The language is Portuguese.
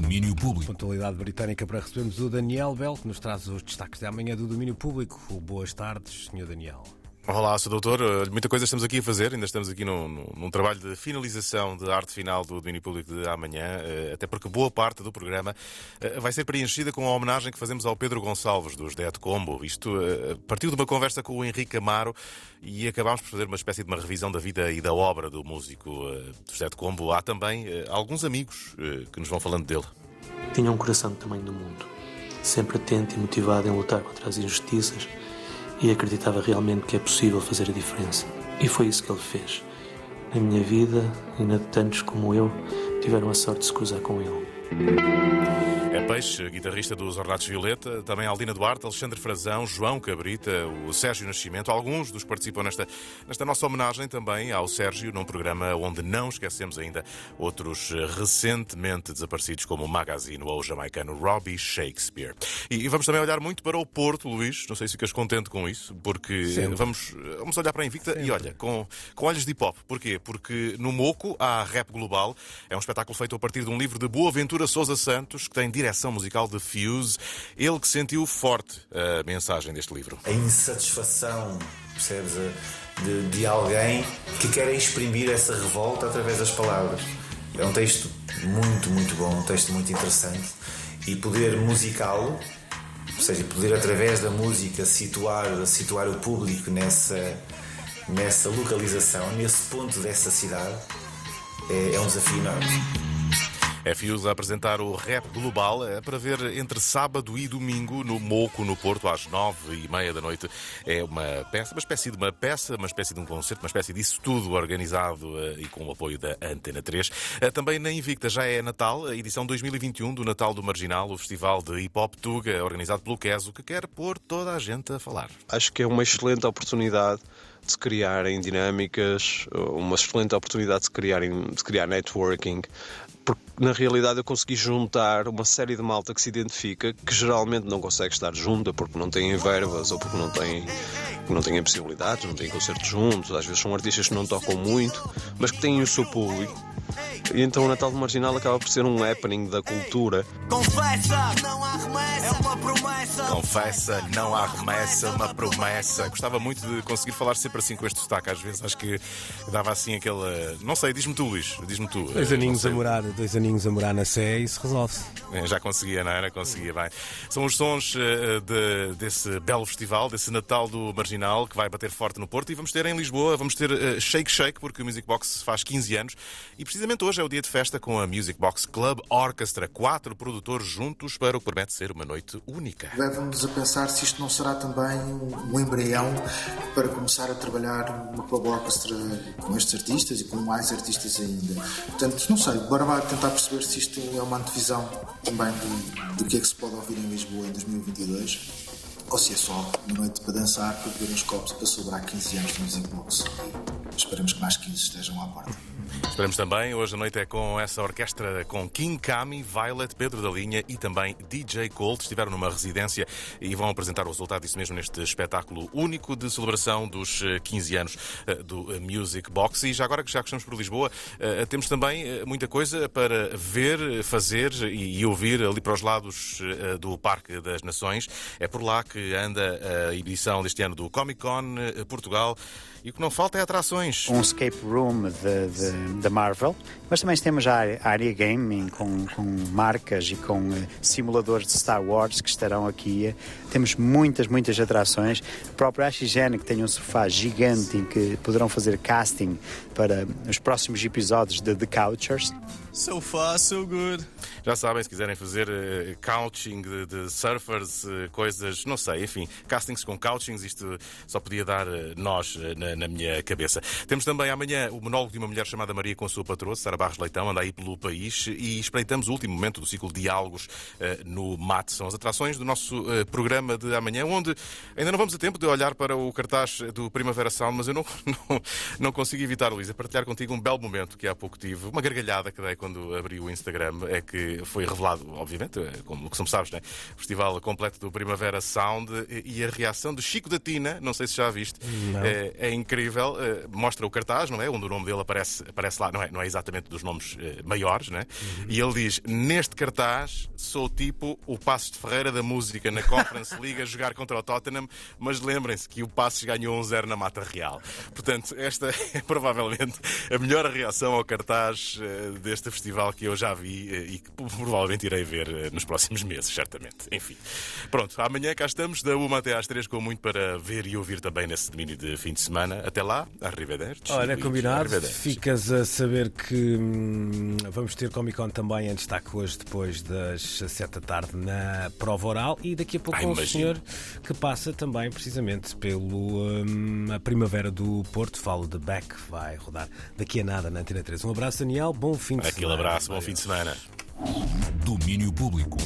Domínio Público. Pontualidade britânica para recebermos o Daniel Bell, que nos traz os destaques da manhã do Domínio Público. Boas tardes, Sr. Daniel. Olá, sou doutor. Uh, muita coisa estamos aqui a fazer, ainda estamos aqui num, num, trabalho de finalização de arte final do domínio público de amanhã, uh, até porque boa parte do programa uh, vai ser preenchida com a homenagem que fazemos ao Pedro Gonçalves, dos Dead Combo. Isto partiu de uma conversa com o Henrique Amaro e acabámos por fazer uma espécie de uma revisão da vida e da obra do músico dos Dead Combo. Há também alguns amigos que nos vão falando dele. Tinha um coração do tamanho do mundo, sempre atento e motivado em lutar contra as injustiças e acreditava realmente que é possível fazer a diferença. E foi isso que ele fez. Na minha vida, e na de tantos como eu, tiveram a sorte de se cruzar com ele. É Peixe, guitarrista dos Ornatos Violeta, também Aldina Duarte, Alexandre Frazão, João Cabrita, o Sérgio Nascimento, alguns dos que participam nesta, nesta nossa homenagem também ao Sérgio, num programa onde não esquecemos ainda outros recentemente desaparecidos, como o Magazine ou o jamaicano Robbie Shakespeare. E, e vamos também olhar muito para o Porto, Luís, não sei se ficas contente com isso, porque vamos, vamos olhar para a Invicta Sempre. e olha, com, com olhos de hip-hop. Porquê? Porque no Moco há Rap Global, é um espetáculo feito a partir de um livro de Boa Ventura Souza Santos, que tem direção musical de Fuse, ele que sentiu forte a mensagem deste livro. A insatisfação, percebes, de, de alguém que quer exprimir essa revolta através das palavras. É um texto muito, muito bom, um texto muito interessante e poder musicá-lo, ou seja, poder através da música situar, situar o público nessa, nessa localização, nesse ponto dessa cidade, é, é um desafio enorme. É Fios a apresentar o Rap Global é para ver entre sábado e domingo no Moco, no Porto, às nove e meia da noite. É uma peça, uma espécie de uma peça, uma espécie de um concerto, uma espécie disso tudo organizado uh, e com o apoio da Antena 3. Uh, eh, também na Invicta já é Natal, a edição 2021 do Natal do Marginal, o festival de hip hop Tuga, organizado pelo Queso, que quer pôr toda a gente a falar. Acho que é uma excelente oportunidade de se criarem dinâmicas, uma excelente oportunidade de se criarem, de criar networking, porque na realidade eu consegui juntar uma série de malta que se identifica, que geralmente não consegue estar junta porque não têm verbas ou porque não têm, não têm possibilidades, não têm concertos juntos, às vezes são artistas que não tocam muito, mas que têm o seu público. E então o Natal do Marginal acaba por ser um happening da cultura. Confessa, não há remessa, é uma promessa. Confessa, não há remessa, é uma promessa. Gostava muito de conseguir falar sempre assim com este destaque, às vezes acho que dava assim aquela. Não sei, diz-me tu, Luís, diz-me tu. Dois aninhos a morar dois aninhos a morar na Sé e isso resolve-se. É, já conseguia, não era? Conseguia bem. São os sons uh, de, desse belo festival, desse Natal do Marginal, que vai bater forte no Porto. E vamos ter em Lisboa, vamos ter uh, Shake Shake, porque o Music Box faz 15 anos. E precisamente hoje é o dia de festa com a Music Box Club Orchestra. Quatro produtores juntos para o que promete ser uma noite única. Leva-nos a pensar se isto não será também um embrião para começar a trabalhar uma Club Orchestra com estes artistas e com mais artistas ainda. Portanto, não sei, bora lá tentar perceber se isto é uma antevisão também do, do que é que se pode ouvir em Lisboa em 2022 ou se é só uma noite para dançar, para beber uns copos para sobrar 15 anos de Music Box. E esperamos que mais 15 estejam à porta. Esperamos também, hoje à noite é com essa orquestra com King Kami, Violet, Pedro da Linha e também DJ Colt. Estiveram numa residência e vão apresentar o resultado disso mesmo neste espetáculo único de celebração dos 15 eh, anos eh, do eh, Music Box. E já agora que já estamos por Lisboa, temos também muita coisa para ver, fazer e ouvir ali para os lados do Parque das Nações. É por lá que anda a edição deste ano do Comic Con Portugal. E o que não falta é atrações. Um escape room da Marvel, mas também temos a área gaming com, com marcas e com uh, simuladores de Star Wars que estarão aqui. Temos muitas, muitas atrações. O próprio Ashigene que tem um sofá gigante em que poderão fazer casting para os próximos episódios de The Couchers. So far, so good. Já sabem, se quiserem fazer uh, couching de, de surfers, uh, coisas, não sei, enfim, castings com couchings, isto só podia dar uh, nós na, na, minha cabeça. Temos também amanhã o monólogo de uma mulher chamada Maria com a sua patroa, Sara Barros Leitão, anda aí pelo país e espreitamos o último momento do ciclo de diálogos no MAT. São as atrações do nosso programa de amanhã, onde ainda não vamos a tempo de olhar para o cartaz do Primavera Sound, mas eu não, não, não consigo evitar, Luísa, partilhar contigo um belo momento que há pouco tive, uma gargalhada que dei quando abri o Instagram, é que foi revelado, obviamente, é como, como sabes, né? o festival completo do Primavera Sound e a reação de Chico da Tina, não sei se já viste, é, é, incrível. Mostra o cartaz, não é? Onde o nome dele aparece, aparece lá, não é, não é exatamente dos nomes uh, maiores, né? Uhum. E ele diz: Neste cartaz sou tipo o Passos de Ferreira da música na Conference League a jogar contra o Tottenham, mas lembrem-se que o Passos ganhou 1-0 na Mata Real. Portanto, esta é provavelmente a melhor reação ao cartaz uh, deste festival que eu já vi e que provavelmente irei ver nos próximos meses, certamente. Enfim. Pronto, amanhã cá estamos, da 1 até às 3, com muito para ver e ouvir também nesse domínio de fim de semana. Até lá, arrivederci. Olha, combinado. Ficas a saber que hum, vamos ter Comic Con também em destaque hoje, depois das 7 da tarde, na prova oral. E daqui a pouco Ai, um senhor que passa também, precisamente, pelo hum, a Primavera do Porto. Falo de Beck, vai rodar daqui a nada na Antena 3. Um abraço, Daniel. Bom fim de Aquele semana. Aquele abraço, bom fim de semana. Domínio Público.